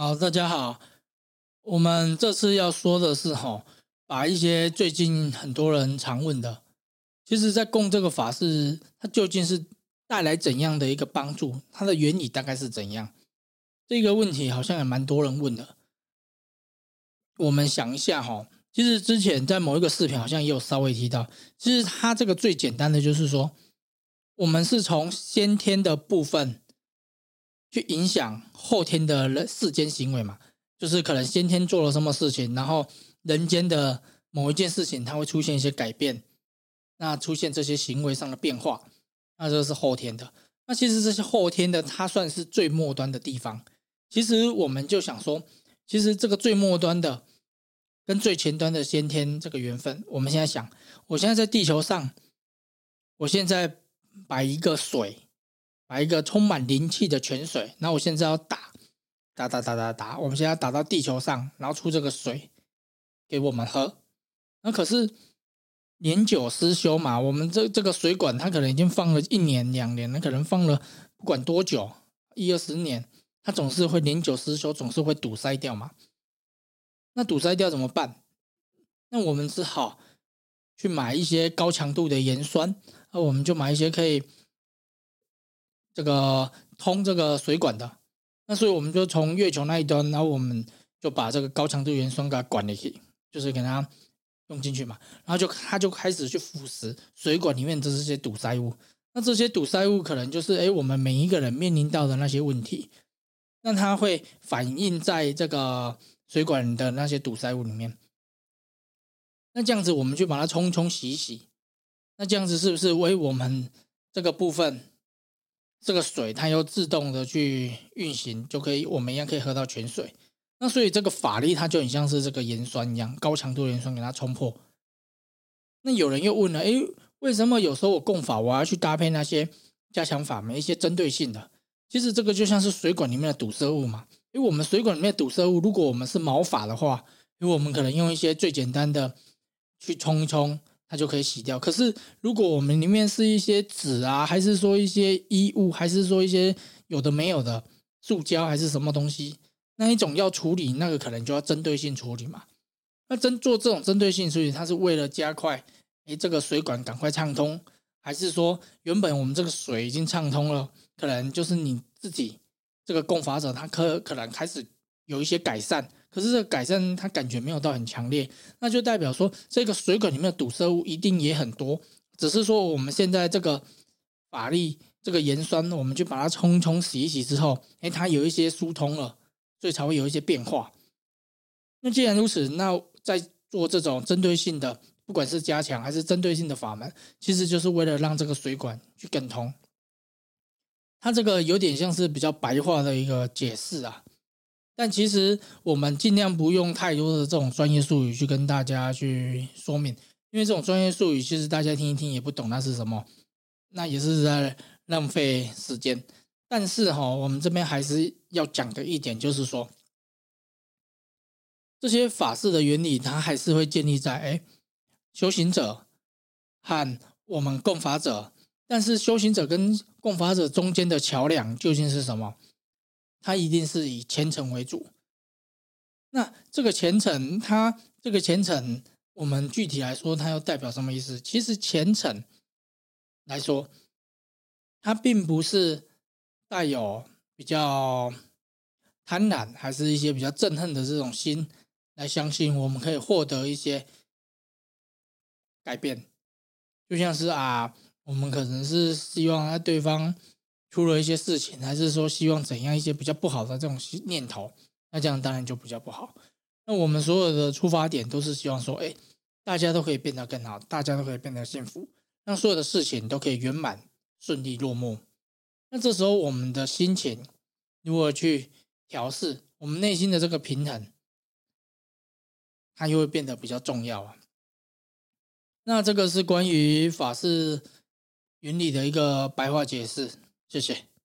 好，大家好，我们这次要说的是哈，把一些最近很多人常问的，其实，在供这个法事，它究竟是带来怎样的一个帮助？它的原理大概是怎样？这个问题好像也蛮多人问的。我们想一下哈，其实之前在某一个视频好像也有稍微提到，其实它这个最简单的就是说，我们是从先天的部分去影响后天的人世间行为嘛，就是可能先天做了什么事情，然后人间的某一件事情它会出现一些改变，那出现这些行为上的变化，那这是后天的。那其实这些后天的，它算是最末端的地方。其实我们就想说，其实这个最末端的。跟最前端的先天这个缘分，我们现在想，我现在在地球上，我现在把一个水，把一个充满灵气的泉水，那我现在要打，打打打打打，我们现在要打到地球上，然后出这个水给我们喝。那可是年久失修嘛，我们这这个水管它可能已经放了一年两年，那可能放了不管多久，一二十年，它总是会年久失修，总是会堵塞掉嘛。那堵塞掉怎么办？那我们只好去买一些高强度的盐酸，那我们就买一些可以这个通这个水管的。那所以我们就从月球那一端，然后我们就把这个高强度盐酸给它管进去，就是给它用进去嘛。然后就它就开始去腐蚀水管里面的这些堵塞物。那这些堵塞物可能就是哎，我们每一个人面临到的那些问题，那它会反映在这个。水管的那些堵塞物里面，那这样子我们就把它冲冲洗洗，那这样子是不是为我们这个部分这个水它又自动的去运行，就可以我们一样可以喝到泉水？那所以这个法力它就很像是这个盐酸一样，高强度盐酸给它冲破。那有人又问了，诶，为什么有时候我供法我要去搭配那些加强法门，一些针对性的？其实这个就像是水管里面的堵塞物嘛。因为我们水管里面堵塞物，如果我们是毛发的话，因为我们可能用一些最简单的去冲一冲，它就可以洗掉。可是如果我们里面是一些纸啊，还是说一些衣物，还是说一些有的没有的塑胶，还是什么东西，那一种要处理，那个可能就要针对性处理嘛。那针做这种针对性处理，它是为了加快，哎，这个水管赶快畅通，还是说原本我们这个水已经畅通了，可能就是你自己。这个供法者他可可能开始有一些改善，可是这个改善他感觉没有到很强烈，那就代表说这个水管里面的堵塞物一定也很多，只是说我们现在这个法力这个盐酸，我们就把它冲冲洗一洗之后，哎，它有一些疏通了，所以才会有一些变化。那既然如此，那在做这种针对性的，不管是加强还是针对性的法门，其实就是为了让这个水管去更通。它这个有点像是比较白话的一个解释啊，但其实我们尽量不用太多的这种专业术语去跟大家去说明，因为这种专业术语其实大家听一听也不懂那是什么，那也是在浪费时间。但是哈，我们这边还是要讲的一点就是说，这些法事的原理它还是会建立在哎，修行者和我们供法者。但是修行者跟供法者中间的桥梁究竟是什么？它一定是以虔诚为主。那这个虔诚，它这个虔诚，我们具体来说，它又代表什么意思？其实虔诚来说，它并不是带有比较贪婪，还是一些比较憎恨的这种心来相信我们可以获得一些改变，就像是啊。我们可能是希望他对方出了一些事情，还是说希望怎样一些比较不好的这种念头？那这样当然就比较不好。那我们所有的出发点都是希望说，哎，大家都可以变得更好，大家都可以变得幸福，让所有的事情都可以圆满顺利落幕。那这时候我们的心情如何去调试，我们内心的这个平衡，它又会变得比较重要啊。那这个是关于法式原理的一个白话解释，谢谢。